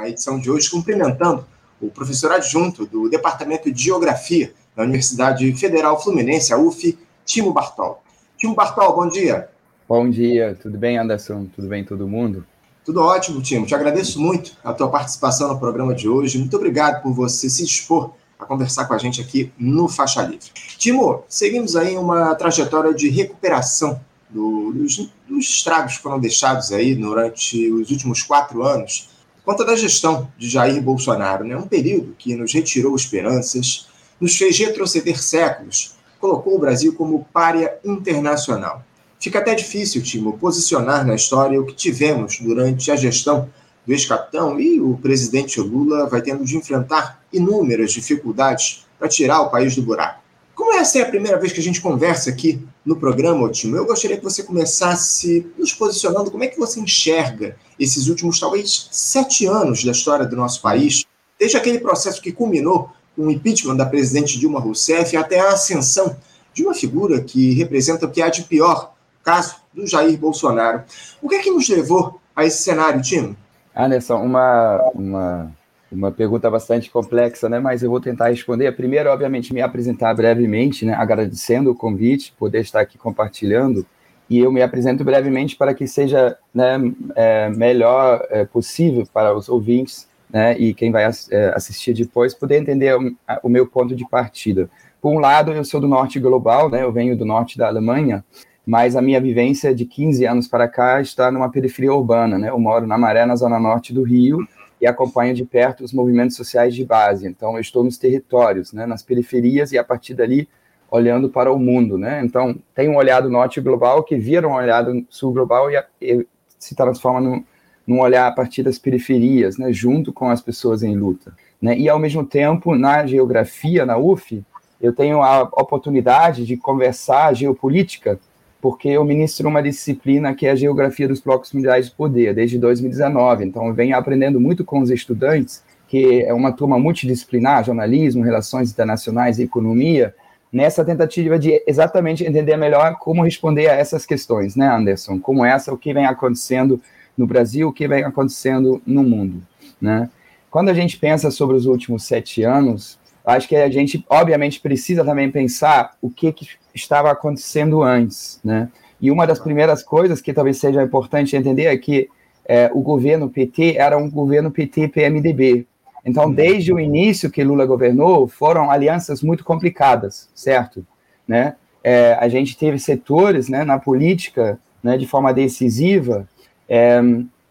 a edição de hoje cumprimentando o professor adjunto do Departamento de Geografia da Universidade Federal Fluminense, a UF, Timo Bartol. Timo Bartol, bom dia. Bom dia, tudo bem, Anderson? Tudo bem, todo mundo? Tudo ótimo, Timo. Te agradeço muito a tua participação no programa de hoje. Muito obrigado por você se dispor a conversar com a gente aqui no Faixa Livre. Timo, seguimos aí uma trajetória de recuperação do, dos, dos estragos que foram deixados aí durante os últimos quatro anos, conta da gestão de Jair Bolsonaro. Né? Um período que nos retirou esperanças, nos fez retroceder séculos, colocou o Brasil como párea internacional. Fica até difícil, Timo, posicionar na história o que tivemos durante a gestão do ex-capitão e o presidente Lula vai tendo de enfrentar inúmeras dificuldades para tirar o país do buraco. Como essa é a primeira vez que a gente conversa aqui no programa, Timo, eu gostaria que você começasse nos posicionando como é que você enxerga esses últimos, talvez, sete anos da história do nosso país, desde aquele processo que culminou com o impeachment da presidente Dilma Rousseff até a ascensão de uma figura que representa o que há de pior, caso do Jair Bolsonaro. O que é que nos levou a esse cenário, Timo? Anderson, uma, uma, uma pergunta bastante complexa, né? Mas eu vou tentar responder. Primeiro, obviamente, me apresentar brevemente, né? Agradecendo o convite, poder estar aqui compartilhando. E eu me apresento brevemente para que seja né, é, melhor é, possível para os ouvintes né, e quem vai é, assistir depois poder entender o, o, meu ponto de partida. Por um lado, eu sou do norte global, né, eu venho do norte da Alemanha, mas a minha vivência de 15 anos para cá está numa periferia urbana, né? Eu moro na Maré, na zona norte do Rio, e acompanho de perto os movimentos sociais de base. Então, eu estou nos territórios, né, nas periferias, e a partir dali, olhando para o mundo. Né? Então, tem um olhado norte global que vira um olhado sul global e, e se transforma num, num, olhar a partir das periferias, né, junto com as pessoas em luta. Né? E, ao mesmo tempo, na geografia, na UF, eu tenho a oportunidade de conversar geopolítica porque eu ministro uma disciplina que é a Geografia dos Blocos Mundiais de Poder, desde 2019. Então, venho aprendendo muito com os estudantes, que é uma turma multidisciplinar, jornalismo, relações internacionais e economia, nessa tentativa de exatamente entender melhor como responder a essas questões, né, Anderson? Como essa, o que vem acontecendo no Brasil, o que vem acontecendo no mundo, né? Quando a gente pensa sobre os últimos sete anos, acho que a gente, obviamente, precisa também pensar o que, que estava acontecendo antes, né? E uma das primeiras coisas que talvez seja importante entender é que é, o governo PT era um governo PT-PMDB. Então, uhum. desde o início que Lula governou, foram alianças muito complicadas, certo? Né? É, a gente teve setores né, na política, né, de forma decisiva, é,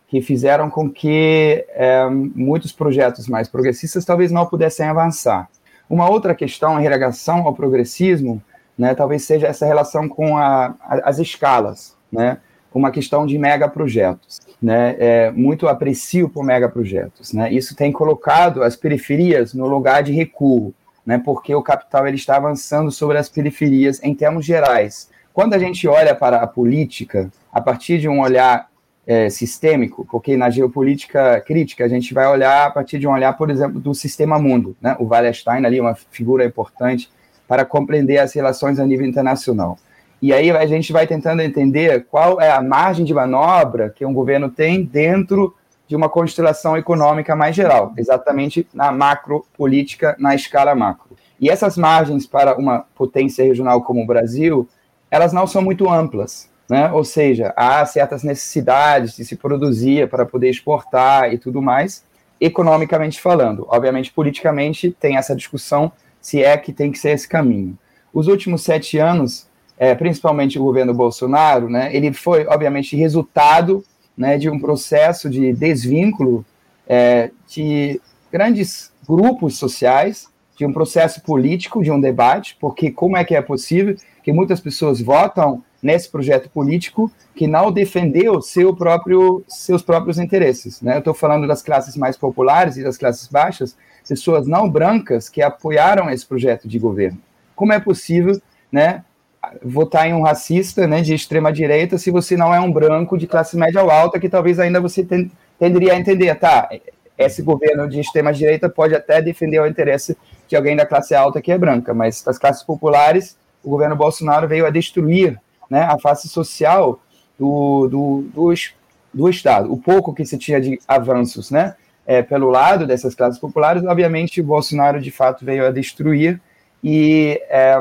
que fizeram com que é, muitos projetos mais progressistas talvez não pudessem avançar. Uma outra questão em relação ao progressismo né, talvez seja essa relação com a, a, as escalas, né, uma questão de megaprojetos, né, é, muito aprecio por megaprojetos, né, isso tem colocado as periferias no lugar de recuo, né, porque o capital ele está avançando sobre as periferias em termos gerais. Quando a gente olha para a política a partir de um olhar é, sistêmico, porque na geopolítica crítica a gente vai olhar a partir de um olhar, por exemplo, do sistema mundo, né, o Wallerstein ali, uma figura importante para compreender as relações a nível internacional. E aí a gente vai tentando entender qual é a margem de manobra que um governo tem dentro de uma constelação econômica mais geral, exatamente na macro política, na escala macro. E essas margens para uma potência regional como o Brasil, elas não são muito amplas, né? Ou seja, há certas necessidades de se produzir para poder exportar e tudo mais, economicamente falando. Obviamente, politicamente tem essa discussão se é que tem que ser esse caminho. Os últimos sete anos, é, principalmente o governo Bolsonaro, né, ele foi, obviamente, resultado né, de um processo de desvínculo é, de grandes grupos sociais, de um processo político, de um debate, porque como é que é possível que muitas pessoas votam nesse projeto político que não defendeu seu próprio, seus próprios interesses. Né? Eu estou falando das classes mais populares e das classes baixas, pessoas não brancas que apoiaram esse projeto de governo. Como é possível, né, votar em um racista, né, de extrema direita, se você não é um branco de classe média ou alta, que talvez ainda você ten, tenderia a entender, tá? Esse governo de extrema direita pode até defender o interesse de alguém da classe alta que é branca, mas das classes populares, o governo Bolsonaro veio a destruir, né, a face social do, do, do, do Estado. O pouco que se tinha de avanços, né? É, pelo lado dessas classes populares, obviamente, o Bolsonaro de fato veio a destruir e é,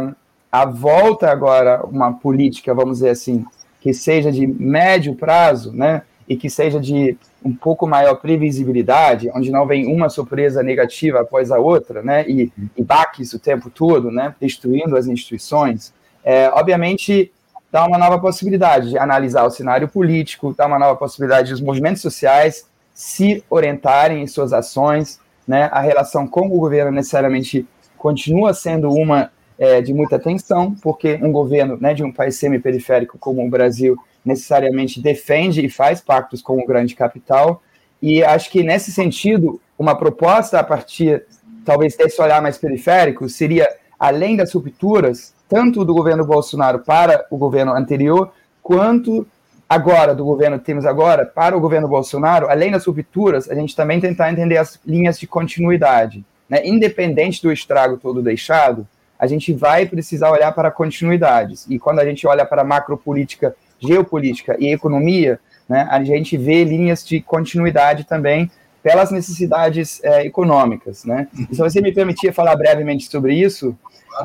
a volta agora, uma política, vamos dizer assim, que seja de médio prazo, né, e que seja de um pouco maior previsibilidade, onde não vem uma surpresa negativa após a outra, né, e, e baques o tempo todo, né, destruindo as instituições, é, obviamente dá uma nova possibilidade de analisar o cenário político, dá uma nova possibilidade dos movimentos sociais se orientarem em suas ações, né, a relação com o governo necessariamente continua sendo uma é, de muita tensão, porque um governo né, de um país semi-periférico como o Brasil necessariamente defende e faz pactos com o grande capital, e acho que nesse sentido, uma proposta a partir, talvez, desse olhar mais periférico, seria, além das rupturas, tanto do governo Bolsonaro para o governo anterior, quanto agora, do governo que temos agora, para o governo Bolsonaro, além das rupturas, a gente também tentar entender as linhas de continuidade. Né? Independente do estrago todo deixado, a gente vai precisar olhar para continuidades. E quando a gente olha para a macropolítica, geopolítica e economia, né, a gente vê linhas de continuidade também pelas necessidades é, econômicas. Né? E se você me permitir falar brevemente sobre isso,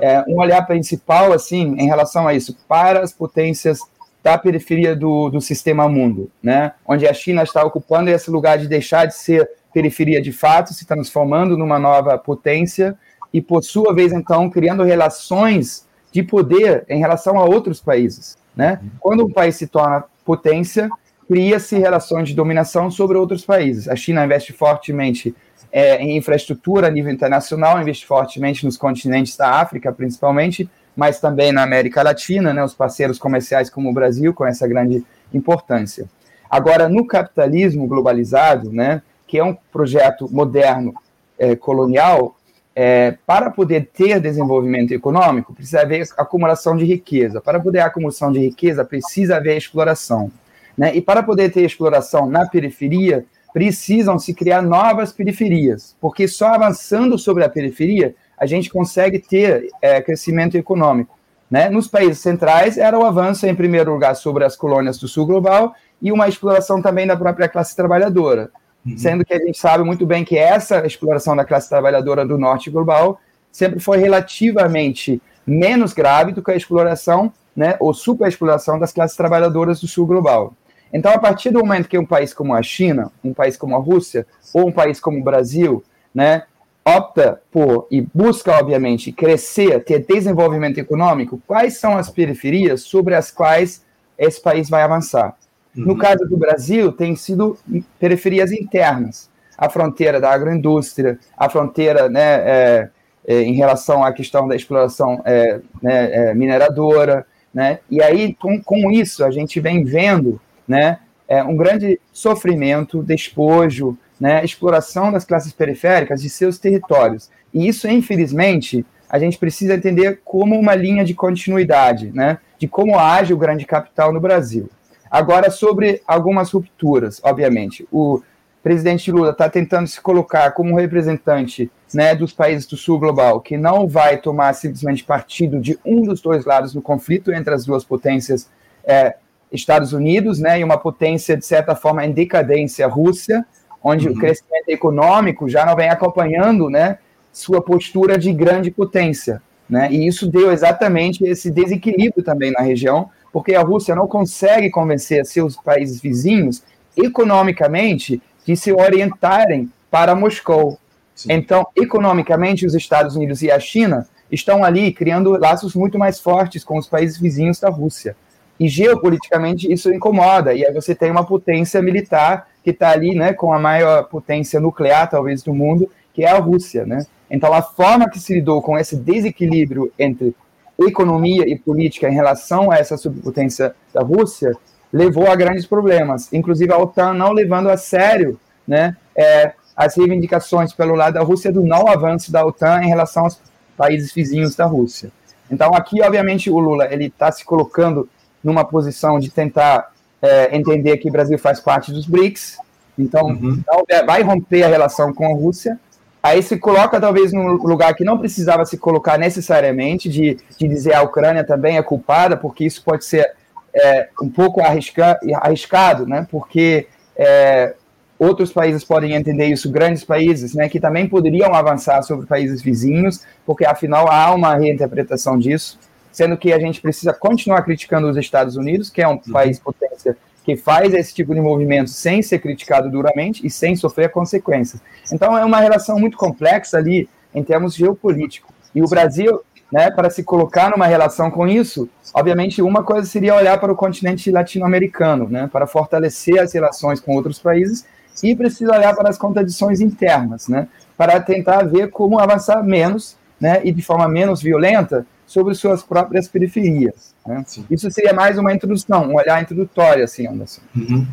é, um olhar principal, assim, em relação a isso, para as potências da periferia do, do sistema mundo, né? onde a China está ocupando esse lugar de deixar de ser periferia de fato, se transformando numa nova potência, e, por sua vez, então, criando relações de poder em relação a outros países. Né? Quando um país se torna potência, cria-se relações de dominação sobre outros países. A China investe fortemente é, em infraestrutura a nível internacional, investe fortemente nos continentes da África, principalmente, mas também na América Latina, né, os parceiros comerciais como o Brasil, com essa grande importância. Agora, no capitalismo globalizado, né, que é um projeto moderno é, colonial, é, para poder ter desenvolvimento econômico, precisa haver acumulação de riqueza. Para poder haver acumulação de riqueza, precisa haver exploração. Né? E para poder ter exploração na periferia, precisam se criar novas periferias, porque só avançando sobre a periferia a gente consegue ter é, crescimento econômico. Né? Nos países centrais era o avanço, em primeiro lugar, sobre as colônias do sul global e uma exploração também da própria classe trabalhadora. Uhum. Sendo que a gente sabe muito bem que essa exploração da classe trabalhadora do norte global sempre foi relativamente menos grave do que a exploração, né, ou superexploração das classes trabalhadoras do sul global. Então, a partir do momento que um país como a China, um país como a Rússia, ou um país como o Brasil, né, opta por e busca, obviamente, crescer, ter desenvolvimento econômico, quais são as periferias sobre as quais esse país vai avançar? Uhum. No caso do Brasil, tem sido periferias internas, a fronteira da agroindústria, a fronteira né, é, é, em relação à questão da exploração é, né, é, mineradora, né? E aí, com, com isso, a gente vem vendo né, é, um grande sofrimento, despojo, né, exploração das classes periféricas de seus territórios. E isso, infelizmente, a gente precisa entender como uma linha de continuidade, né, de como age o grande capital no Brasil. Agora, sobre algumas rupturas, obviamente. O presidente Lula está tentando se colocar como representante né, dos países do sul global, que não vai tomar simplesmente partido de um dos dois lados do conflito entre as duas potências, é, Estados Unidos, né, e uma potência, de certa forma, em decadência, Rússia, onde uhum. o crescimento econômico já não vem acompanhando né, sua postura de grande potência. Né, e isso deu exatamente esse desequilíbrio também na região, porque a Rússia não consegue convencer seus países vizinhos economicamente de se orientarem para Moscou. Sim. Então, economicamente, os Estados Unidos e a China estão ali criando laços muito mais fortes com os países vizinhos da Rússia. E geopoliticamente isso incomoda. E aí você tem uma potência militar que está ali, né, com a maior potência nuclear, talvez, do mundo, que é a Rússia, né? Então, a forma que se lidou com esse desequilíbrio entre economia e política em relação a essa superpotência da Rússia levou a grandes problemas, inclusive a OTAN não levando a sério né, é, as reivindicações pelo lado da Rússia do não avanço da OTAN em relação aos países vizinhos da Rússia. Então aqui, obviamente, o Lula ele está se colocando numa posição de tentar é, entender que o Brasil faz parte dos BRICS, então uhum. vai romper a relação com a Rússia, Aí se coloca talvez num lugar que não precisava se colocar necessariamente, de, de dizer a Ucrânia também é culpada, porque isso pode ser é, um pouco arrisca, arriscado, né? porque é, outros países podem entender isso, grandes países, né, que também poderiam avançar sobre países vizinhos, porque afinal há uma reinterpretação disso, sendo que a gente precisa continuar criticando os Estados Unidos, que é um uhum. país potência que faz esse tipo de movimento sem ser criticado duramente e sem sofrer consequências. Então é uma relação muito complexa ali em termos geopolíticos. E o Brasil, né, para se colocar numa relação com isso, obviamente uma coisa seria olhar para o continente latino-americano, né, para fortalecer as relações com outros países e precisa olhar para as contradições internas, né, para tentar ver como avançar menos, né, e de forma menos violenta sobre suas próprias periferias. Né? Isso seria mais uma introdução, um olhar introdutório, assim, Anderson. Uhum.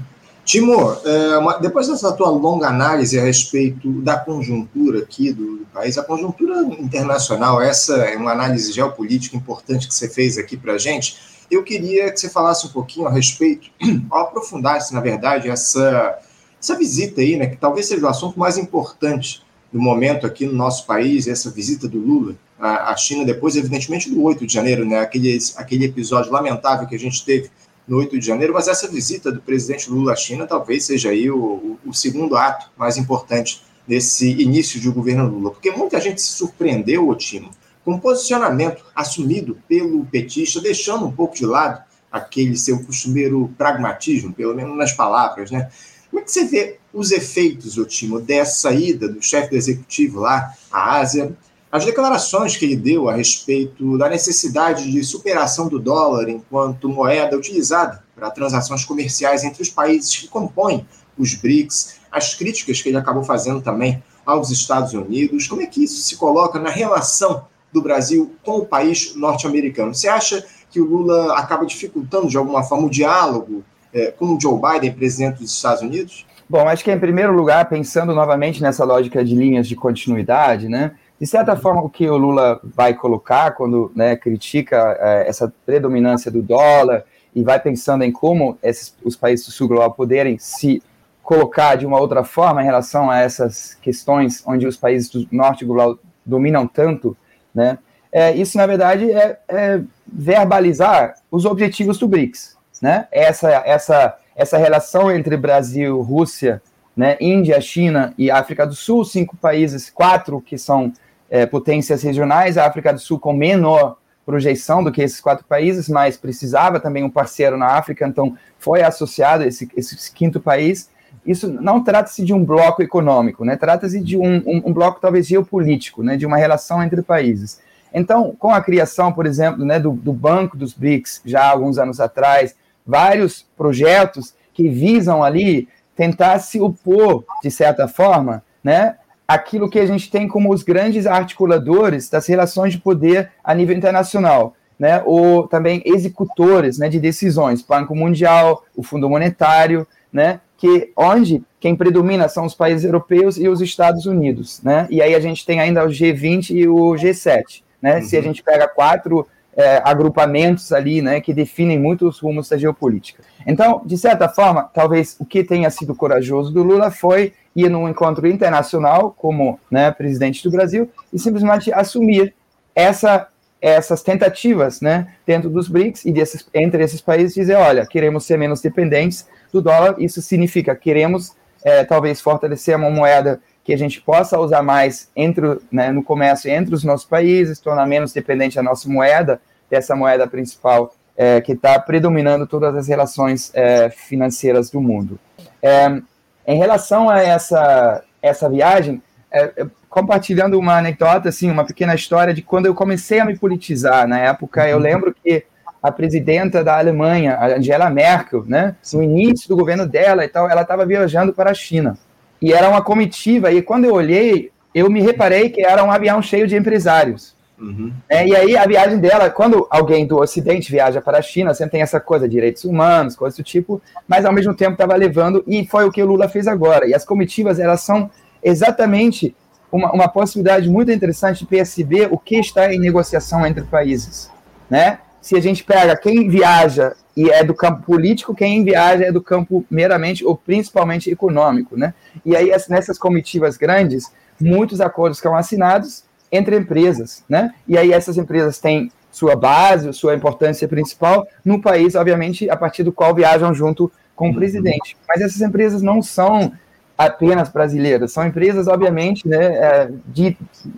Timor, é, uma, depois dessa tua longa análise a respeito da conjuntura aqui do, do, país, a conjuntura internacional, essa é uma análise geopolítica importante que você fez aqui para a gente. Eu queria que você falasse um pouquinho a respeito, ou aprofundasse, na verdade, essa, essa visita aí, né, que talvez seja o assunto mais importante do momento aqui no nosso país, essa visita do Lula à China, depois, evidentemente, do 8 de janeiro, né, aquele, aquele episódio lamentável que a gente teve no 8 de janeiro, mas essa visita do presidente Lula à China talvez seja aí o, o segundo ato mais importante desse início de governo Lula, porque muita gente se surpreendeu, Otimo, com o posicionamento assumido pelo petista, deixando um pouco de lado aquele seu costumeiro pragmatismo, pelo menos nas palavras, né? Como é que você vê os efeitos, Otimo, dessa ida do chefe do executivo lá à Ásia, as declarações que ele deu a respeito da necessidade de superação do dólar enquanto moeda utilizada para transações comerciais entre os países que compõem os BRICS, as críticas que ele acabou fazendo também aos Estados Unidos, como é que isso se coloca na relação do Brasil com o país norte-americano? Você acha que o Lula acaba dificultando de alguma forma o diálogo é, com o Joe Biden, presidente dos Estados Unidos? Bom, acho que em primeiro lugar, pensando novamente nessa lógica de linhas de continuidade, né? De certa forma, o que o Lula vai colocar quando né, critica é, essa predominância do dólar e vai pensando em como esses, os países do sul global poderem se colocar de uma outra forma em relação a essas questões onde os países do norte global dominam tanto, né? É, isso, na verdade, é, é, verbalizar os objetivos do BRICS, né? Essa, essa, essa relação entre Brasil, Rússia, né, Índia, China e África do Sul, cinco países, quatro que são é, potências regionais, a África do Sul com menor projeção do que esses quatro países, mas precisava também um parceiro na África, então foi associado esse, esse quinto país. Isso não trata-se de um bloco econômico, né? trata-se de um, um, um, bloco talvez geopolítico, né? de uma relação entre países. Então, com a criação, por exemplo, né, do, do Banco dos BRICS, já há alguns anos atrás, vários projetos que visam ali tentar se opor, de certa forma, né, aquilo que a gente tem como os grandes articuladores das relações de poder a nível internacional, né, ou também executores né, de decisões, Banco Mundial, o Fundo Monetário, né, que onde quem predomina são os países europeus e os Estados Unidos, né, e aí a gente tem ainda o G20 e o G7, né, uhum. se a uhum. gente pega quatro é, agrupamentos ali, né, que definem muito os rumos da geopolítica. Então, de certa forma, talvez o que tenha sido corajoso do Lula foi ir num encontro internacional como né, presidente do Brasil e simplesmente assumir essa, essas tentativas né, dentro dos BRICS e desses, entre esses países dizer, olha, queremos ser menos dependentes do dólar, isso significa queremos é, talvez fortalecer uma moeda que a gente possa usar mais entre, né, no comércio entre os nossos países, tornar menos dependente a nossa moeda, dessa moeda principal é, que está predominando todas as relações é, financeiras do mundo. É, em relação a essa, essa viagem, é, compartilhando uma anedota, assim, uma pequena história de quando eu comecei a me politizar. Na época, eu uhum. lembro que a presidenta da Alemanha, Angela Merkel, né, no início do governo dela e tal, ela estava viajando para a China. E era uma comitiva, e quando eu olhei, eu me reparei que era um avião cheio de empresários. Uhum. É, e aí a viagem dela, quando alguém do Ocidente viaja para a China, sempre tem essa coisa, direitos humanos, coisas do tipo, mas ao mesmo tempo estava levando, e foi o que o Lula fez agora. E as comitivas, elas são exatamente uma, uma possibilidade muito interessante de perceber o que está em negociação entre países. Né? Se a gente pega quem viaja e é do campo político, quem viaja é do campo meramente ou principalmente econômico. Né? E aí, nessas comitivas grandes, muitos acordos são assinados entre empresas, né? E aí essas empresas têm sua base, sua importância principal no país, obviamente, a partir do qual viajam junto com o uhum. presidente. Mas essas empresas não são apenas brasileiras, são empresas, obviamente, né, é, de,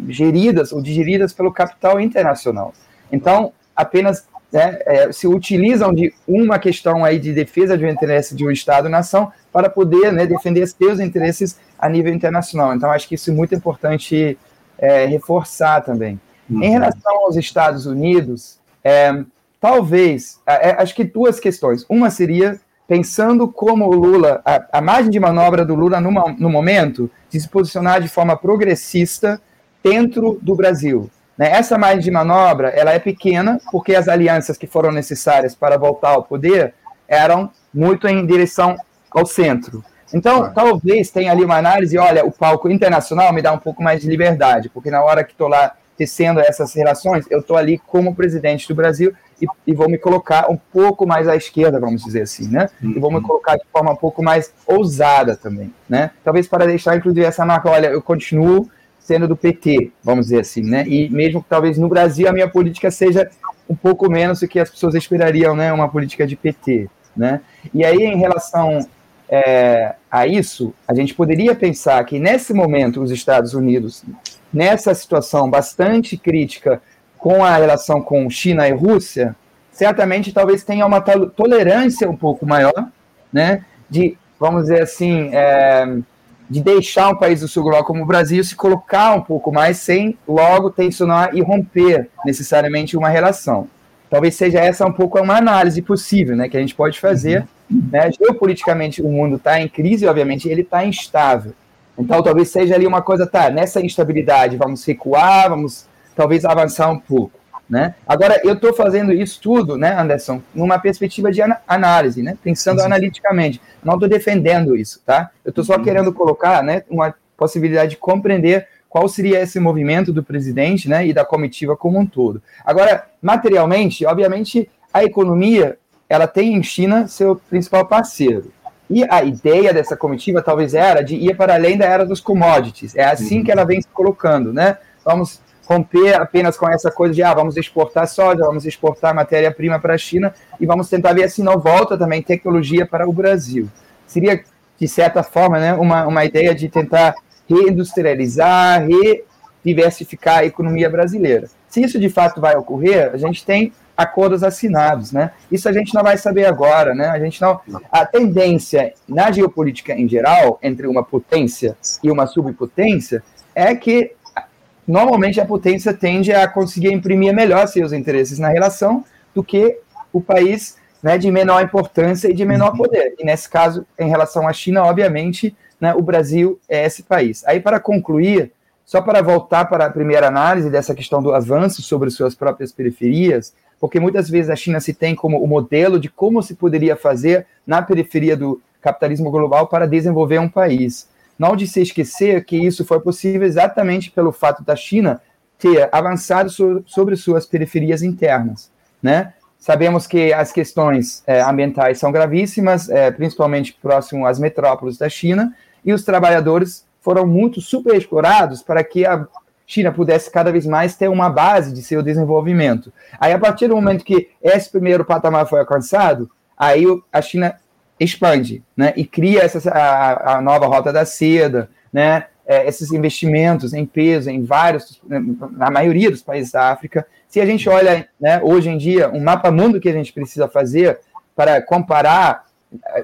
geridas ou digeridas pelo capital internacional. Então, apenas né, é, se utilizam de uma questão aí de defesa de um interesse de um Estado-nação para poder né, defender seus interesses a nível internacional. Então, acho que isso é muito importante é, reforçar também. Uhum. Em relação aos Estados Unidos, é, talvez, é, é, acho que duas questões. Uma seria pensando como o Lula, a, a margem de manobra do Lula no, no momento de se posicionar de forma progressista dentro do Brasil. Né? Essa margem de manobra ela é pequena porque as alianças que foram necessárias para voltar ao poder eram muito em direção ao centro. Então, ah. talvez tenha ali uma análise, olha, o palco internacional me dá um pouco mais de liberdade, porque na hora que estou lá tecendo essas relações, eu estou ali como presidente do Brasil e, e, vou me colocar um pouco mais à esquerda, vamos dizer assim, né? E vou me uhum. colocar de forma um pouco mais ousada também, né? Talvez para deixar, inclusive, essa marca, olha, eu continuo sendo do PT, vamos dizer assim, né? E mesmo que talvez no Brasil a minha política seja um pouco menos do que as pessoas esperariam, né? Uma política de PT, né? E aí, em relação é, a isso, a gente poderia pensar que nesse momento os Estados Unidos, nessa situação bastante crítica com a relação com China e Rússia, certamente talvez tenha uma tolerância um pouco maior, né? De, vamos dizer assim, é, de deixar um país do sul global como o Brasil se colocar um pouco mais sem logo tensionar e romper necessariamente uma relação. Talvez seja essa um pouco uma análise possível, né, que a gente pode fazer. Uhum. Né? Geopoliticamente o mundo está em crise, obviamente ele está instável. Então talvez seja ali uma coisa, tá, nessa instabilidade vamos recuar, vamos talvez avançar um pouco. Né? Agora, eu estou fazendo isso tudo, né, Anderson, numa perspectiva de análise, né, pensando Sim. analiticamente. Não estou defendendo isso, tá? Eu estou só uhum. querendo colocar né, uma possibilidade de compreender qual seria esse movimento do presidente né, e da comitiva como um todo. Agora, materialmente, obviamente, a economia ela tem em China seu principal parceiro. E a ideia dessa comitiva talvez era de ir para além da era dos commodities. É assim que ela vem se colocando, né? Vamos romper apenas com essa coisa de ah, vamos exportar soja, vamos exportar matéria-prima para a China e vamos tentar ver se não volta também tecnologia para o Brasil. Seria, de certa forma, né, uma, uma ideia de tentar reindustrializar, rediversificar a economia brasileira. Se isso de fato vai ocorrer, a gente tem acordos assinados, né? Isso a gente não vai saber agora, né? A gente não. A tendência na geopolítica em geral entre uma potência e uma subpotência é que normalmente a potência tende a conseguir imprimir melhor seus interesses na relação do que o país né, de menor importância e de menor uhum. poder. E nesse caso, em relação à China, obviamente, né, o Brasil é esse país. Aí, para concluir, só para voltar para a primeira análise dessa questão do avanço sobre suas próprias periferias, porque muitas vezes a China se tem como o modelo de como se poderia fazer na periferia do capitalismo global para desenvolver um país. Não de se esquecer que isso foi possível exatamente pelo fato da China ter avançado sobre suas periferias internas, né? Sabemos que as questões é, ambientais são gravíssimas, é, principalmente próximo às metrópoles da China, e os trabalhadores foram muito superexplorados para que a China pudesse cada vez mais ter uma base de seu desenvolvimento. Aí, a partir do momento que esse primeiro patamar foi alcançado, aí a China expande, né, e cria essa, a, a nova rota da seda, né, é, esses investimentos em peso em vários, na maioria dos países da África. Se a gente olha, né, hoje em dia, um mapa mundo que a gente precisa fazer para comparar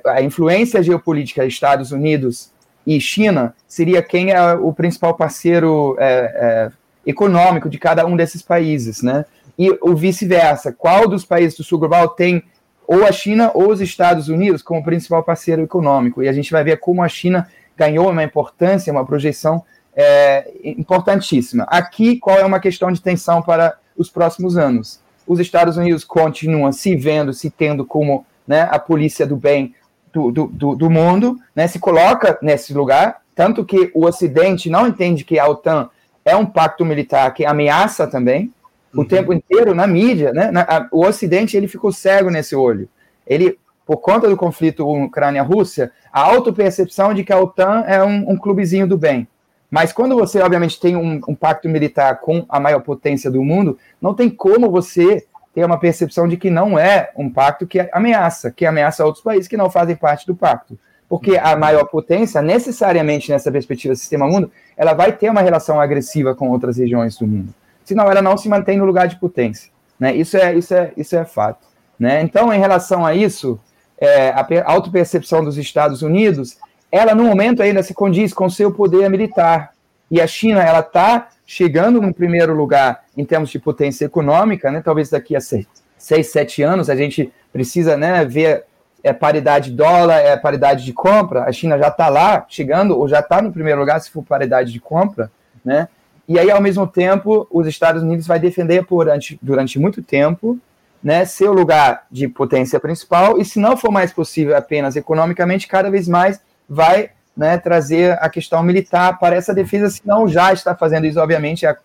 a influência geopolítica dos Estados Unidos e China, seria quem é o principal parceiro é, é, econômico de cada um desses países, né? E o vice-versa, qual dos países do sul global tem ou a China ou os Estados Unidos como principal parceiro econômico. E a gente vai ver como a China ganhou uma importância, uma projeção é, importantíssima. Aqui, qual é uma questão de tensão para os próximos anos? Os Estados Unidos continuam se vendo, se tendo como né, a polícia do bem do, do, do mundo, né, se coloca nesse lugar, tanto que o Ocidente não entende que a OTAN é um pacto militar que ameaça também, o uhum. tempo inteiro na mídia, né? Na, a, o Ocidente ele ficou cego nesse olho. Ele, por conta do conflito Ucrânia-Rússia, a autopercepção de que a OTAN é um, um, clubezinho do bem. Mas quando você, obviamente, tem um, um, pacto militar com a maior potência do mundo, não tem como você ter uma percepção de que não é um pacto que ameaça, que ameaça outros países que não fazem parte do pacto. Porque a maior potência, necessariamente nessa perspectiva sistema mundo, ela vai ter uma relação agressiva com outras regiões do mundo. Senão ela não se mantém no lugar de potência. Né? Isso, é, isso, é, isso é fato. Né? Então, em relação a isso, é, a autopercepção dos Estados Unidos, ela no momento ainda se condiz com seu poder militar. E a China, ela está chegando no primeiro lugar em termos de potência econômica, né? talvez daqui a seis, seis sete anos a gente precisa né, ver é, paridade dólar, é paridade de compra, a China já está lá, chegando, ou já está no primeiro lugar se for paridade de compra, né? E aí, ao mesmo tempo, os Estados Unidos vai defender durante, durante muito tempo né, seu lugar de potência principal, e se não for mais possível apenas economicamente, cada vez mais vai né, trazer a questão militar para essa defesa, se não já está fazendo isso, obviamente, há,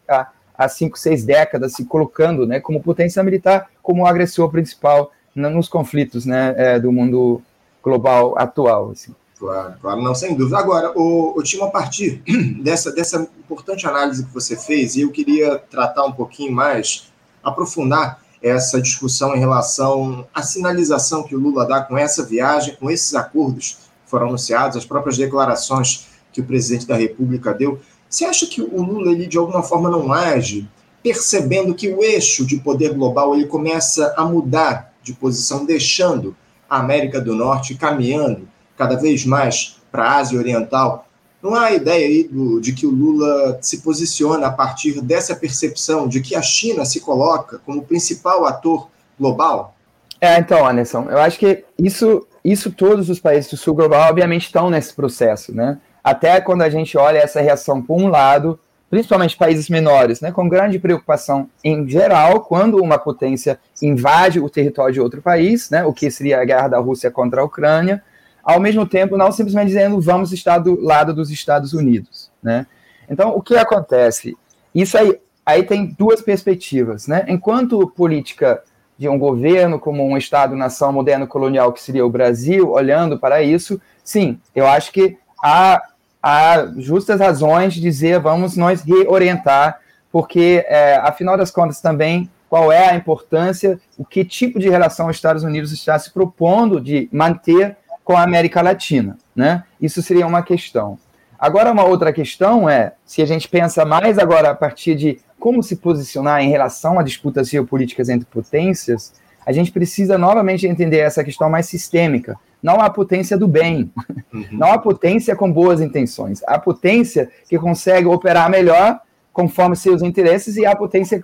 há, cinco, seis décadas, se colocando né, como potência militar, como agressor principal nos conflitos né, é, do mundo global atual. Assim. Claro, claro, não, sem dúvida. Agora, o, o Timo, a partir dessa, dessa importante análise que você fez, eu queria tratar um pouquinho mais, aprofundar essa discussão em relação à sinalização que o Lula dá com essa viagem, com esses acordos foram anunciados, as próprias declarações que o presidente da República deu. Você acha que o Lula, ele, de alguma forma, não age percebendo que o eixo de poder global ele começa a mudar de posição, deixando a América do Norte caminhando cada vez mais para a Ásia Oriental, não há ideia aí do, de que o Lula se posiciona a partir dessa percepção de que a China se coloca como principal ator global? É, então, Anderson, eu acho que isso, isso todos os países do sul global, obviamente, estão nesse processo, né? Até quando a gente olha essa reação por um lado, principalmente países menores, né, com grande preocupação em geral quando uma potência invade o território de outro país, né, o que seria a guerra da Rússia contra a Ucrânia, ao mesmo tempo não simplesmente dizendo vamos estar do lado dos Estados Unidos, né? Então, o que acontece? Isso aí, aí tem duas perspectivas, né? Enquanto política de um governo como um Estado-nação moderno colonial que seria o Brasil, olhando para isso, sim, eu acho que há, há justas razões de dizer vamos nós reorientar, porque, é, afinal das contas, também qual é a importância, o que tipo de relação os Estados Unidos está se propondo de manter com a América Latina, né? Isso seria uma questão. Agora, uma outra questão é, se a gente pensa mais agora a partir de como se posicionar em relação a disputas geopolíticas entre potências, a gente precisa novamente entender essa questão mais sistêmica. Não a potência do bem, uhum. não a potência com boas intenções, a potência que consegue operar melhor conforme seus interesses e a potência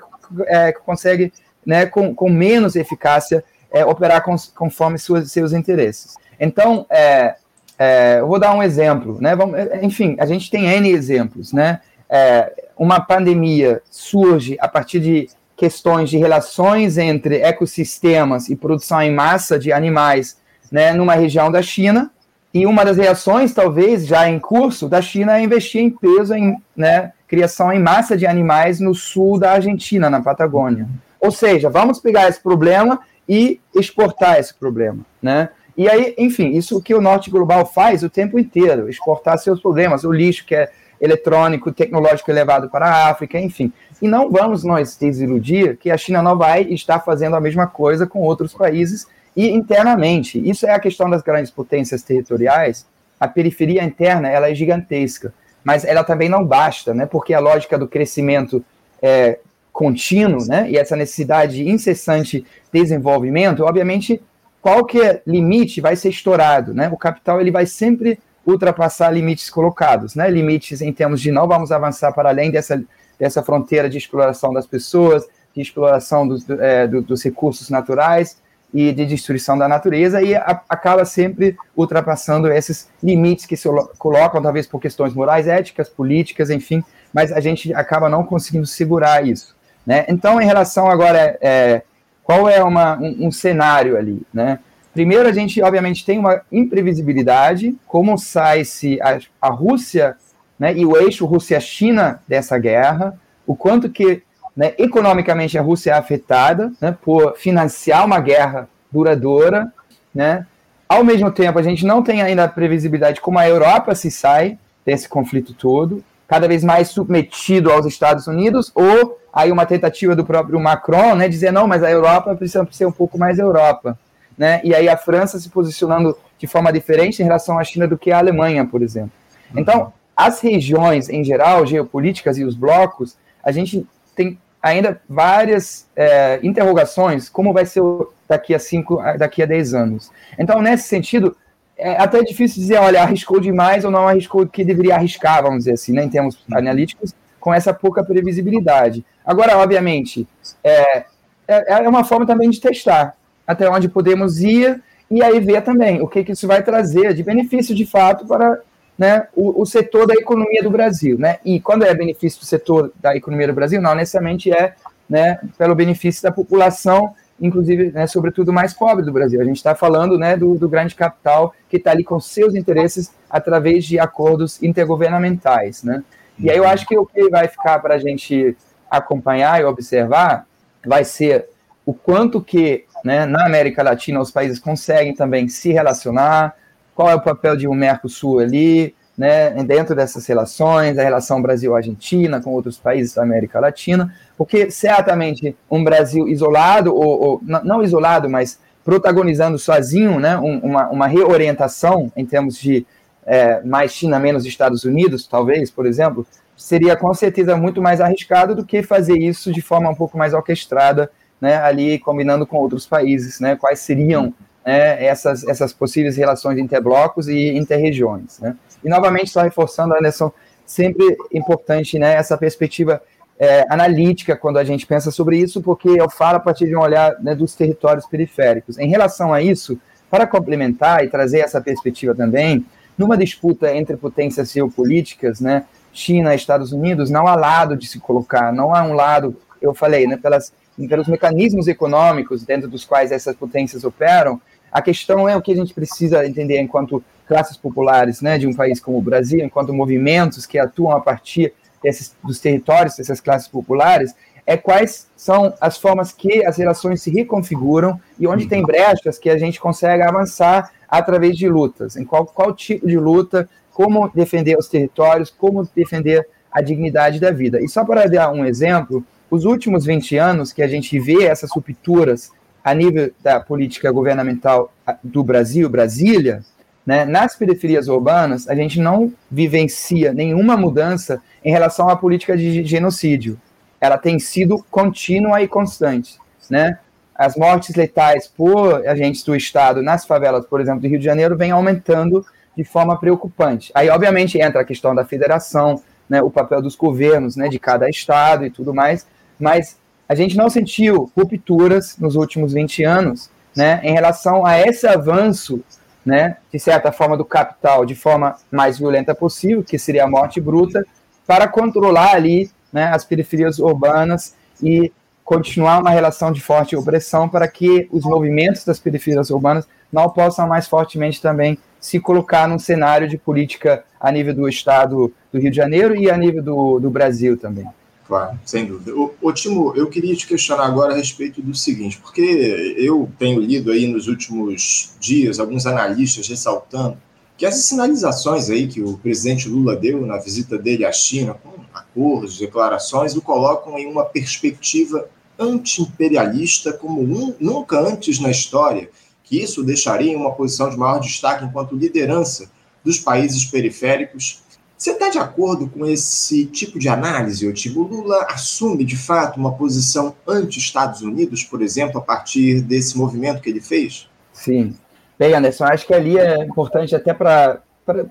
é, que consegue, né, com, com menos eficácia, é, operar com, conforme suas, seus interesses. Então, é, é, eu vou dar um exemplo, né? Vamos, enfim, a gente tem N exemplos, né? É, uma pandemia surge a partir de questões de relações entre ecossistemas e produção em massa de animais, né, numa região da China, e uma das reações, talvez, já em curso, da China é investir em peso em né, criação em massa de animais no sul da Argentina, na Patagônia. Ou seja, vamos pegar esse problema e exportar esse problema, né? E aí, enfim, isso que o Norte Global faz o tempo inteiro, exportar seus problemas, o lixo que é eletrônico, tecnológico levado para a África, enfim. E não vamos nós desiludir que a China não vai estar fazendo a mesma coisa com outros países e internamente. Isso é a questão das grandes potências territoriais. A periferia interna ela é gigantesca, mas ela também não basta, né? Porque a lógica do crescimento é, contínuo, né? E essa necessidade de incessante desenvolvimento, obviamente qualquer limite vai ser estourado, né? O capital ele vai sempre ultrapassar limites colocados, né? Limites em termos de não vamos avançar para além dessa, dessa fronteira de exploração das pessoas, de exploração dos, é, do, dos recursos naturais e de destruição da natureza e a, acaba sempre ultrapassando esses limites que se colocam, talvez por questões morais, éticas, políticas, enfim, mas a gente acaba não conseguindo segurar isso. Né? Então, em relação agora é, qual é uma, um, um cenário ali, né? Primeiro, a gente, obviamente, tem uma imprevisibilidade, como sai-se a, a, Rússia né, e o eixo Rússia-China dessa guerra, o quanto que né, economicamente a Rússia é afetada né, por financiar uma guerra duradoura. Né? Ao mesmo tempo, a gente não tem ainda a previsibilidade como a Europa se sai desse conflito todo, cada vez mais submetido aos Estados Unidos ou aí uma tentativa do próprio Macron, né, dizer não, mas a Europa precisa ser um pouco mais Europa. Né? E aí a França se posicionando de forma diferente em relação à China do que a Alemanha, por exemplo. Então, as regiões em geral, geopolíticas e os blocos, a gente tem ainda várias é, interrogações, como vai ser daqui a cinco, daqui a dez anos. Então, nesse sentido, é até difícil dizer, olha, arriscou demais ou não arriscou o que deveria arriscar, vamos dizer assim, né, em termos analíticos, com essa pouca previsibilidade. Agora, obviamente, é, é, é uma forma também de testar até onde podemos ir e aí ver também o que, que isso vai trazer de benefício de fato para né, o, o, setor da economia do Brasil. Né? E quando é benefício do setor da economia do Brasil, não necessariamente é né, pelo benefício da população, inclusive, né, sobretudo, mais pobre do Brasil. A gente está falando né, do, do, grande capital que está ali com seus interesses através de acordos intergovernamentais. Né? E aí eu acho que o que vai ficar para a gente acompanhar e observar vai ser o quanto que né, na América Latina os países conseguem também se relacionar, qual é o papel de um Mercosul ali, né, dentro dessas relações, a relação Brasil-Argentina com outros países da América Latina, porque certamente um Brasil isolado, ou, ou não isolado, mas protagonizando sozinho né, uma, uma reorientação em termos de é, mais China, menos Estados Unidos, talvez, por exemplo, seria com certeza muito mais arriscado do que fazer isso de forma um pouco mais orquestrada, né, ali combinando com outros países, né, quais seriam né, essas, essas possíveis relações interblocos e interregiões. Né? E, novamente, só reforçando, Anderson, sempre importante né, essa perspectiva é, analítica quando a gente pensa sobre isso, porque eu falo a partir de um olhar né, dos territórios periféricos. Em relação a isso, para complementar e trazer essa perspectiva também, numa disputa entre potências geopolíticas, né, China e Estados Unidos, não há lado de se colocar, não há um lado, eu falei, né, pelas pelos mecanismos econômicos dentro dos quais essas potências operam, a questão é o que a gente precisa entender enquanto classes populares né, de um país como o Brasil, enquanto movimentos que atuam a partir desses, dos territórios dessas classes populares, é quais são as formas que as relações se reconfiguram e onde tem brechas que a gente consegue avançar através de lutas. Em qual, qual tipo de luta, como defender os territórios, como defender a dignidade da vida. E só para dar um exemplo, os últimos 20 anos que a gente vê essas rupturas a nível da política governamental do Brasil, Brasília, né, nas periferias urbanas, a gente não vivencia nenhuma mudança em relação à política de genocídio. Ela tem sido contínua e constante. Né? As mortes letais por agentes do Estado nas favelas, por exemplo, do Rio de Janeiro, vem aumentando de forma preocupante. Aí, obviamente, entra a questão da federação, né, o papel dos governos né, de cada estado e tudo mais, mas a gente não sentiu rupturas nos últimos 20 anos né, em relação a esse avanço, né, de certa forma, do capital de forma mais violenta possível, que seria a morte bruta, para controlar ali né, as periferias urbanas e continuar uma relação de forte opressão para que os movimentos das periferias urbanas não possam mais fortemente também se colocar num cenário de política a nível do Estado do Rio de Janeiro e a nível do, do Brasil também. Claro, sem dúvida. Ô, Timo, eu queria te questionar agora a respeito do seguinte, porque eu tenho lido aí nos últimos dias alguns analistas ressaltando que essas sinalizações aí que o presidente Lula deu na visita dele à China, com acordos, declarações, o colocam em uma perspectiva anti-imperialista como um, nunca antes na história, que isso deixaria em uma posição de maior destaque enquanto liderança dos países periféricos você está de acordo com esse tipo de análise, Otibo? Lula assume, de fato, uma posição anti-Estados Unidos, por exemplo, a partir desse movimento que ele fez? Sim. Bem, Anderson, acho que ali é importante até para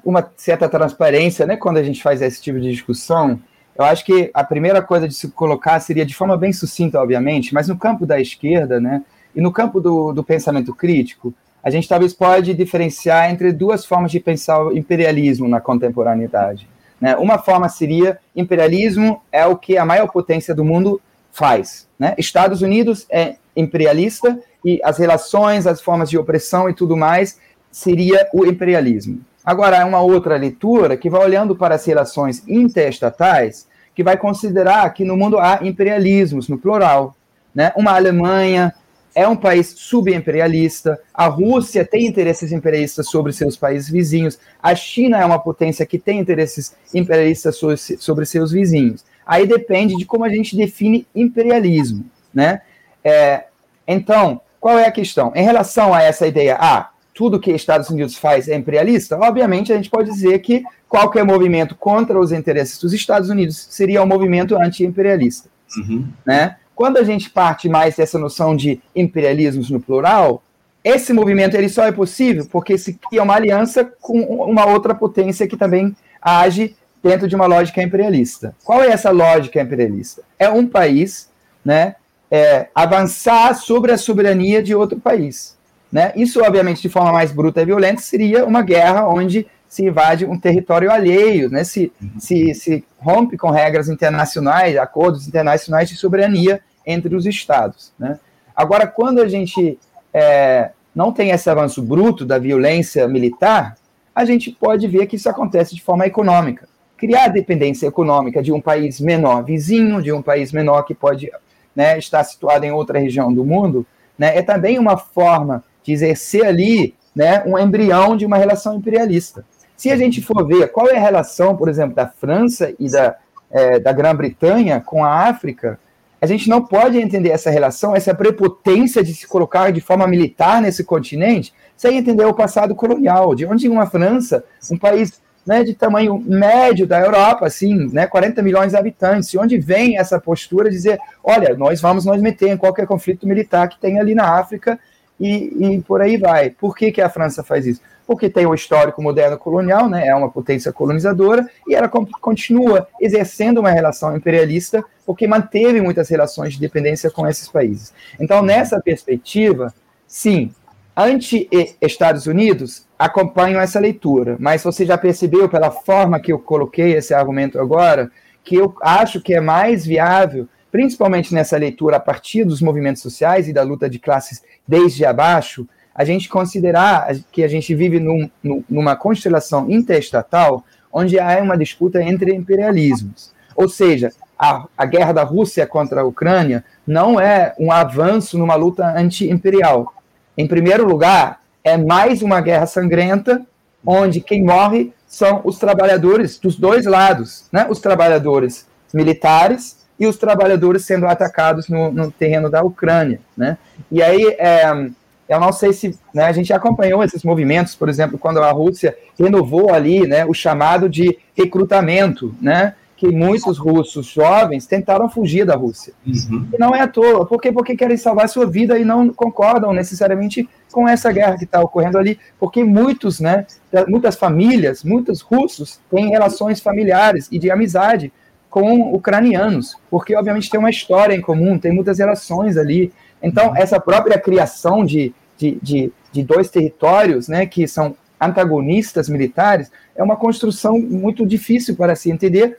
uma certa transparência, né, quando a gente faz esse tipo de discussão. Eu acho que a primeira coisa de se colocar seria de forma bem sucinta, obviamente, mas no campo da esquerda, né, e no campo do, do pensamento crítico, a gente talvez pode diferenciar entre duas formas de pensar o imperialismo na contemporaneidade. Né? Uma forma seria imperialismo é o que a maior potência do mundo faz. Né? Estados Unidos é imperialista e as relações, as formas de opressão e tudo mais seria o imperialismo. Agora, há uma outra leitura que vai olhando para as relações interestatais, que vai considerar que no mundo há imperialismos, no plural. Né? Uma Alemanha, é um país subimperialista, a Rússia tem interesses imperialistas sobre seus países vizinhos, a China é uma potência que tem interesses imperialistas sobre seus vizinhos. Aí depende de como a gente define imperialismo, né? É, então, qual é a questão? Em relação a essa ideia, ah, tudo que Estados Unidos faz é imperialista, obviamente a gente pode dizer que qualquer movimento contra os interesses dos Estados Unidos seria um movimento anti-imperialista. Uhum. Né? Quando a gente parte mais dessa noção de imperialismos no plural, esse movimento ele só é possível porque se cria uma aliança com uma outra potência que também age dentro de uma lógica imperialista. Qual é essa lógica imperialista? É um país né, é, avançar sobre a soberania de outro país. Né? Isso, obviamente, de forma mais bruta e violenta, seria uma guerra onde se invade um território alheio, né? se, se, se rompe com regras internacionais, acordos internacionais de soberania entre os estados. Né? Agora, quando a gente é, não tem esse avanço bruto da violência militar, a gente pode ver que isso acontece de forma econômica. Criar dependência econômica de um país menor vizinho, de um país menor que pode né, estar situado em outra região do mundo, né, é também uma forma de exercer ali né, um embrião de uma relação imperialista. Se a gente for ver qual é a relação, por exemplo, da França e da, é, da Grã-Bretanha com a África, a gente não pode entender essa relação, essa prepotência de se colocar de forma militar nesse continente, sem entender o passado colonial, de onde uma França, um país né, de tamanho médio da Europa, assim, né, 40 milhões de habitantes, de onde vem essa postura de dizer, olha, nós vamos nos meter em qualquer conflito militar que tem ali na África e, e por aí vai. Por que, que a França faz isso? Porque tem o histórico moderno colonial, né, é uma potência colonizadora, e ela continua exercendo uma relação imperialista, porque manteve muitas relações de dependência com esses países. Então, nessa perspectiva, sim, anti-Estados Unidos acompanham essa leitura, mas você já percebeu pela forma que eu coloquei esse argumento agora, que eu acho que é mais viável principalmente nessa leitura a partir dos movimentos sociais e da luta de classes desde abaixo, a gente considerar que a gente vive num, numa constelação interestatal onde há uma disputa entre imperialismos. Ou seja, a, a guerra da Rússia contra a Ucrânia não é um avanço numa luta anti-imperial. Em primeiro lugar, é mais uma guerra sangrenta, onde quem morre são os trabalhadores dos dois lados, né? os trabalhadores militares e os trabalhadores sendo atacados no, no terreno da Ucrânia, né? E aí, é, eu não sei se né, a gente acompanhou esses movimentos, por exemplo, quando a Rússia renovou ali, né, o chamado de recrutamento, né? Que muitos russos jovens tentaram fugir da Rússia. Uhum. E não é à toa, porque porque querem salvar sua vida e não concordam necessariamente com essa guerra que está ocorrendo ali, porque muitos, né, muitas famílias, muitos russos têm relações familiares e de amizade com ucranianos, porque obviamente tem uma história em comum, tem muitas relações ali. Então, uhum. essa própria criação de, de, de, de, dois territórios, né, que são antagonistas militares, é uma construção muito difícil para se entender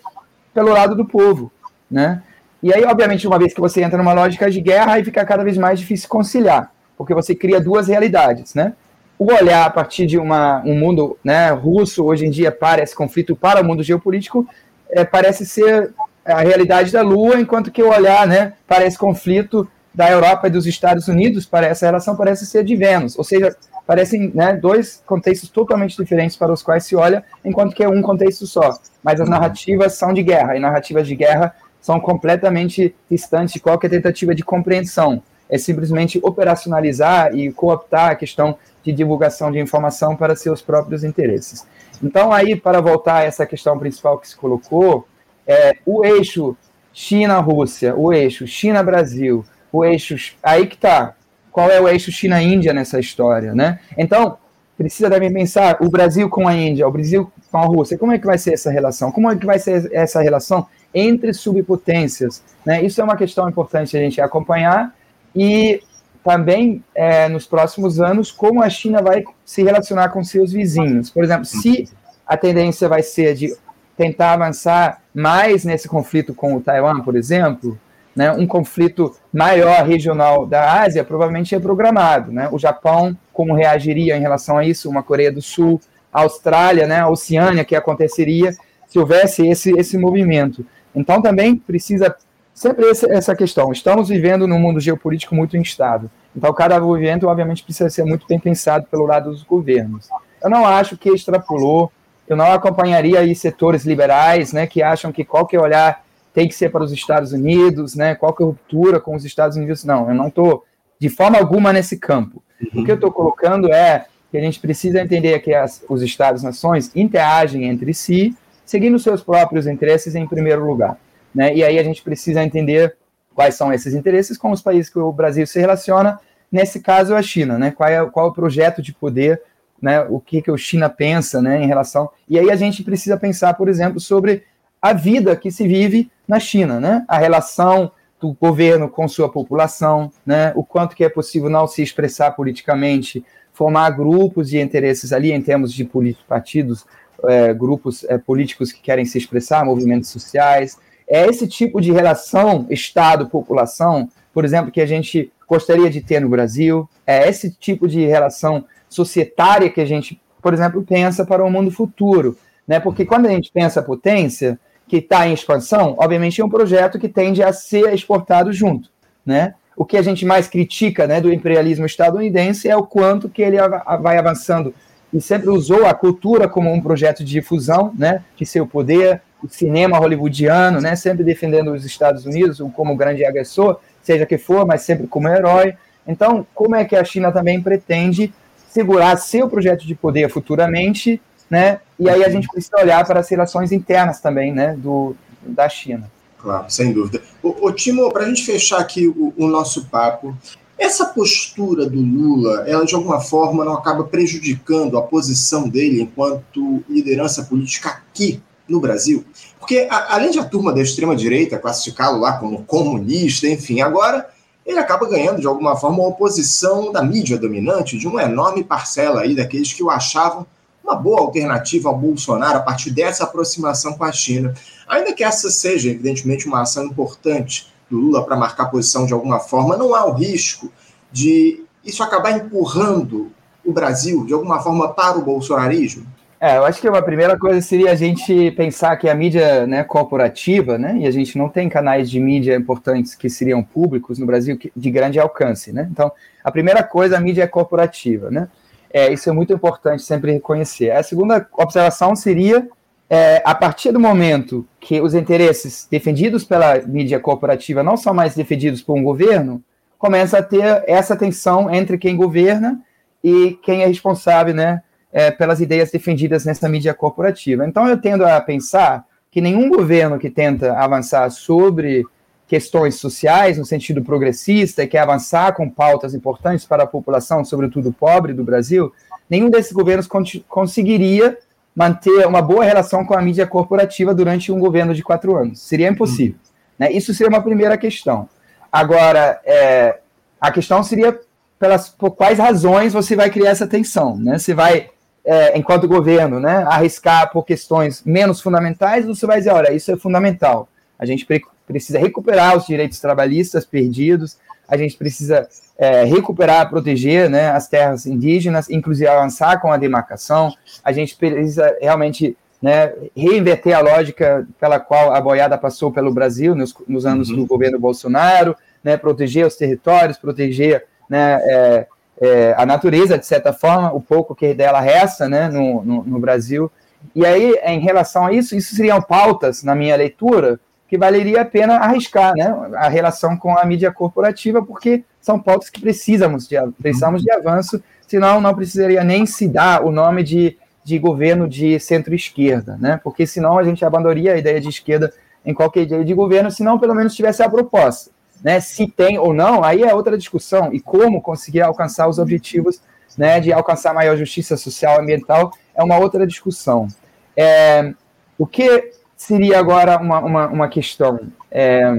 pelo lado do povo, né? E aí, obviamente, uma vez que você entra numa lógica de guerra, aí fica cada vez mais difícil conciliar, porque você cria duas realidades, né? O olhar a partir de uma, um mundo né, russo, hoje em dia, para esse conflito, para o mundo geopolítico, é, parece ser a realidade da Lua, enquanto que o olhar né, para esse conflito da Europa e dos Estados Unidos, para essa relação parece ser de Vênus, ou seja, parecem né, dois contextos totalmente diferentes para os quais se olha, enquanto que é um contexto só. Mas as narrativas são de guerra, e narrativas de guerra são completamente distantes de qualquer tentativa de compreensão. É simplesmente operacionalizar e cooptar a questão de divulgação de informação para seus próprios interesses. Então, aí, para voltar a essa questão principal que se colocou, é, o eixo China-Rússia, o eixo China-Brasil, o eixo. Aí que está. Qual é o eixo China-Índia nessa história, né? Então, precisa também pensar o Brasil com a Índia, o Brasil com a Rússia. Como é que vai ser essa relação? Como é que vai ser essa relação entre subpotências? Né? Isso é uma questão importante a gente acompanhar e também é, nos próximos anos como a China vai se relacionar com seus vizinhos. Por exemplo, se a tendência vai ser de tentar avançar mais nesse conflito com o Taiwan, por exemplo, né, um conflito maior regional da Ásia provavelmente é programado. Né? O Japão, como reagiria em relação a isso? Uma Coreia do Sul, a Austrália, né, a Oceânia, que aconteceria se houvesse esse, esse movimento. Então também precisa sempre essa questão. Estamos vivendo num mundo geopolítico muito instável. Então, cada movimento, obviamente, precisa ser muito bem pensado pelo lado dos governos. Eu não acho que extrapolou, eu não acompanharia aí setores liberais, né, que acham que qualquer olhar tem que ser para os Estados Unidos, né, qualquer ruptura com os Estados Unidos. Não, eu não estou de forma alguma nesse campo. Uhum. O que eu estou colocando é que a gente precisa entender que as, os Estados-nações interagem entre si, seguindo seus próprios interesses em primeiro lugar. Né? E aí a gente precisa entender quais são esses interesses com os países que o Brasil se relaciona, nesse caso a China, né? qual, é, qual é o projeto de poder, né? o que, que a China pensa né? em relação... E aí a gente precisa pensar, por exemplo, sobre a vida que se vive na China, né? a relação do governo com sua população, né? o quanto que é possível não se expressar politicamente, formar grupos de interesses ali em termos de partidos, é, grupos é, políticos que querem se expressar, movimentos sociais. É esse tipo de relação Estado-população, por exemplo, que a gente gostaria de ter no Brasil. É esse tipo de relação societária que a gente, por exemplo, pensa para o mundo futuro. Né? Porque quando a gente pensa potência, que está em expansão, obviamente é um projeto que tende a ser exportado junto, né? O que a gente mais critica, né, do imperialismo estadunidense é o quanto que ele vai avançando e sempre usou a cultura como um projeto de difusão, né, de seu poder, o cinema hollywoodiano, né, sempre defendendo os Estados Unidos como grande agressor, seja que for, mas sempre como herói. Então, como é que a China também pretende segurar seu projeto de poder futuramente né? E aí a gente precisa olhar para as relações internas também, né, do, da China. Claro, sem dúvida. O, Timo, para a gente fechar aqui o, o, nosso papo, essa postura do Lula, ela de alguma forma não acaba prejudicando a posição dele enquanto liderança política aqui no Brasil? Porque a, além de a turma da extrema-direita classificá-lo lá como comunista, enfim, agora ele acaba ganhando de alguma forma uma oposição da mídia dominante, de uma enorme parcela aí daqueles que o achavam uma boa alternativa ao Bolsonaro a partir dessa aproximação com a China. Ainda que essa seja, evidentemente, uma ação importante do Lula para marcar posição de alguma forma, não há o risco de isso acabar empurrando o Brasil, de alguma forma, para o bolsonarismo? É, eu acho que uma primeira coisa seria a gente pensar que a mídia né, corporativa, né, e a gente não tem canais de mídia importantes que seriam públicos no Brasil de grande alcance, né? Então, a primeira coisa, a mídia é corporativa, né? É, isso é muito importante sempre reconhecer. A segunda observação seria, é, a partir do momento que os interesses defendidos pela mídia corporativa não são mais defendidos por um governo, começa a ter essa tensão entre quem governa e quem é responsável né, é, pelas ideias defendidas nessa mídia corporativa. Então, eu tendo a pensar que nenhum governo que tenta avançar sobre questões sociais, no sentido progressista, e quer avançar com pautas importantes para a população, sobretudo pobre do Brasil, nenhum desses governos conseguiria manter uma boa relação com a mídia corporativa durante um governo de quatro anos. Seria impossível. Hum. Né? Isso seria uma primeira questão. Agora, é, a questão seria pelas, por quais razões você vai criar essa tensão. Né? Você vai, é, enquanto governo, né, arriscar por questões menos fundamentais, você vai dizer, olha, isso é fundamental. A gente precisa recuperar os direitos trabalhistas perdidos, a gente precisa é, recuperar, proteger né, as terras indígenas, inclusive avançar com a demarcação, a gente precisa realmente né, reinverter a lógica pela qual a boiada passou pelo Brasil nos, nos anos uhum. do governo Bolsonaro, né, proteger os territórios, proteger né, é, é, a natureza, de certa forma, o pouco que dela resta né, no, no, no Brasil. E aí, em relação a isso, isso seriam pautas, na minha leitura, que valeria a pena arriscar né, a relação com a mídia corporativa, porque são pautas que precisamos de, precisamos de avanço, senão não precisaria nem se dar o nome de, de governo de centro-esquerda, né, porque senão a gente abandonaria a ideia de esquerda em qualquer ideia de governo, se não pelo menos tivesse a proposta. Né, se tem ou não, aí é outra discussão, e como conseguir alcançar os objetivos né, de alcançar maior justiça social e ambiental é uma outra discussão. É, o que seria agora uma, uma, uma questão. É,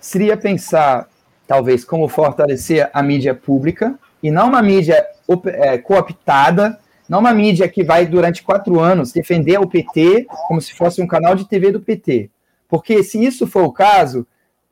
seria pensar, talvez, como fortalecer a mídia pública, e não uma mídia é, cooptada, não uma mídia que vai, durante quatro anos, defender o PT como se fosse um canal de TV do PT. Porque, se isso for o caso,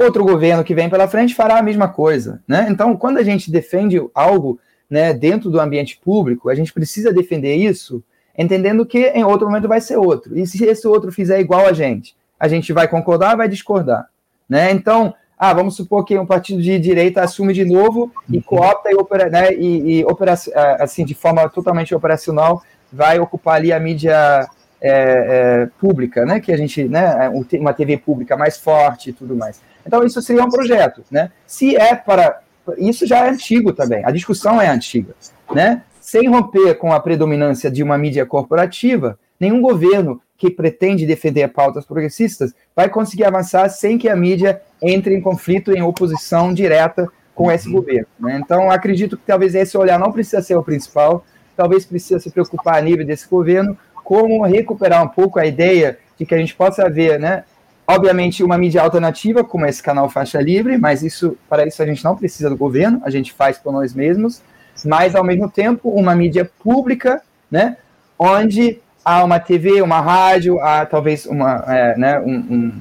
outro governo que vem pela frente fará a mesma coisa. Né? Então, quando a gente defende algo né, dentro do ambiente público, a gente precisa defender isso entendendo que em outro momento vai ser outro. E se esse outro fizer igual a gente, a gente vai concordar vai discordar? Né? Então, ah, vamos supor que um partido de direita assume de novo e coopta e, opera, né, e, e opera, assim, de forma totalmente operacional, vai ocupar ali a mídia é, é, pública, né, que a gente, né, uma TV pública mais forte e tudo mais. Então, isso seria um projeto, né? Se é para isso já é antigo também. A discussão é antiga, né? Sem romper com a predominância de uma mídia corporativa, nenhum governo que pretende defender pautas progressistas vai conseguir avançar sem que a mídia entre em conflito, em oposição direta com esse uhum. governo. Né? Então, acredito que talvez esse olhar não precisa ser o principal, talvez precisa se preocupar a nível desse governo, como recuperar um pouco a ideia de que a gente possa ver, né, obviamente, uma mídia alternativa, como esse canal Faixa Livre, mas isso para isso a gente não precisa do governo, a gente faz por nós mesmos, mas, ao mesmo tempo, uma mídia pública, né, onde há uma TV, uma rádio, há talvez uma, é, né, um, um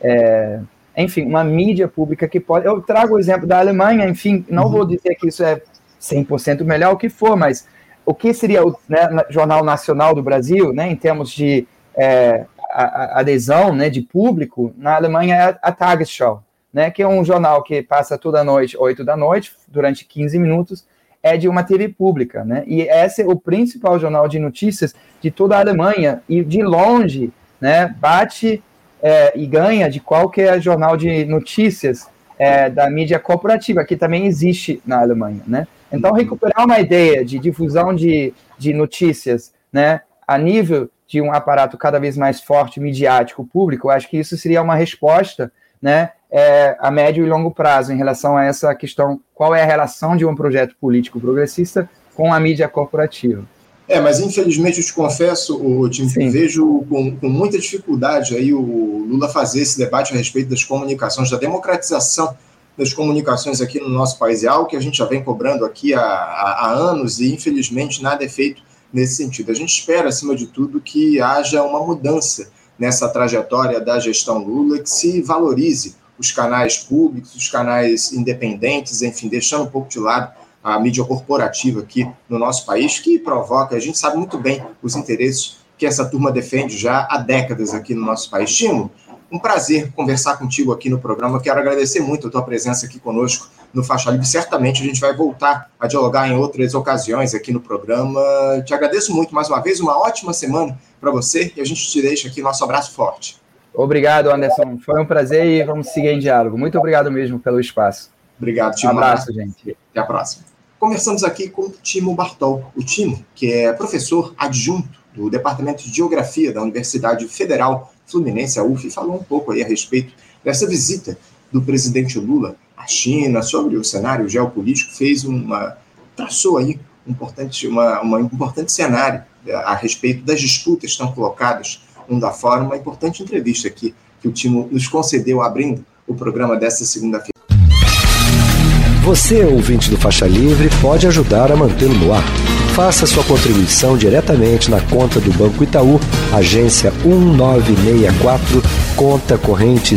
é, enfim, uma mídia pública que pode. Eu trago o exemplo da Alemanha, enfim, não uhum. vou dizer que isso é 100% melhor, o que for, mas o que seria o né, Jornal Nacional do Brasil, né, em termos de é, a, adesão né, de público, na Alemanha é a, a Tagesschau, né, que é um jornal que passa toda noite, 8 da noite, durante 15 minutos, é de uma TV pública, né? E esse é o principal jornal de notícias de toda a Alemanha e de longe, né? Bate é, e ganha de qualquer jornal de notícias é, da mídia corporativa que também existe na Alemanha, né? Então recuperar uma ideia de difusão de, de notícias, né? A nível de um aparato cada vez mais forte midiático público, acho que isso seria uma resposta, né? é, a médio e longo prazo em relação a essa questão, qual é a relação de um projeto político progressista com a mídia corporativa. É, mas infelizmente eu te confesso, o time vejo com, com, muita dificuldade aí o Lula fazer esse debate a respeito das comunicações, da democratização das comunicações aqui no nosso país. É algo que a gente já vem cobrando aqui há, há anos e infelizmente nada é feito nesse sentido. A gente espera, acima de tudo, que haja uma mudança nessa trajetória da gestão Lula, que se valorize os canais públicos, os canais independentes, enfim, deixando um pouco de lado a mídia corporativa aqui no nosso país, que provoca, a gente sabe muito bem os interesses que essa turma defende já há décadas aqui no nosso país. Timo, um prazer conversar contigo aqui no programa. Quero agradecer muito a tua presença aqui conosco no Faixa Livre. Certamente a gente vai voltar a dialogar em outras ocasiões aqui no programa. Te agradeço muito mais uma vez. Uma ótima semana para você e a gente te deixa aqui nosso abraço forte. Obrigado, Anderson. Foi um prazer e vamos seguir em diálogo. Muito obrigado mesmo pelo espaço. Obrigado, Timo. Um abraço, gente. Até a próxima. Conversamos aqui com o Timo Bartol. O Timo, que é professor adjunto do Departamento de Geografia da Universidade Federal Fluminense, a UF, falou um pouco aí a respeito dessa visita do presidente Lula à China, sobre o cenário geopolítico, fez uma. traçou aí um importante, uma, uma importante cenário a respeito das disputas que estão colocadas da Fórum, uma importante entrevista aqui que o Timo nos concedeu abrindo o programa desta segunda-feira. Você, ouvinte do Faixa Livre, pode ajudar a mantê-lo no ar. Faça sua contribuição diretamente na conta do Banco Itaú, agência 1964, conta corrente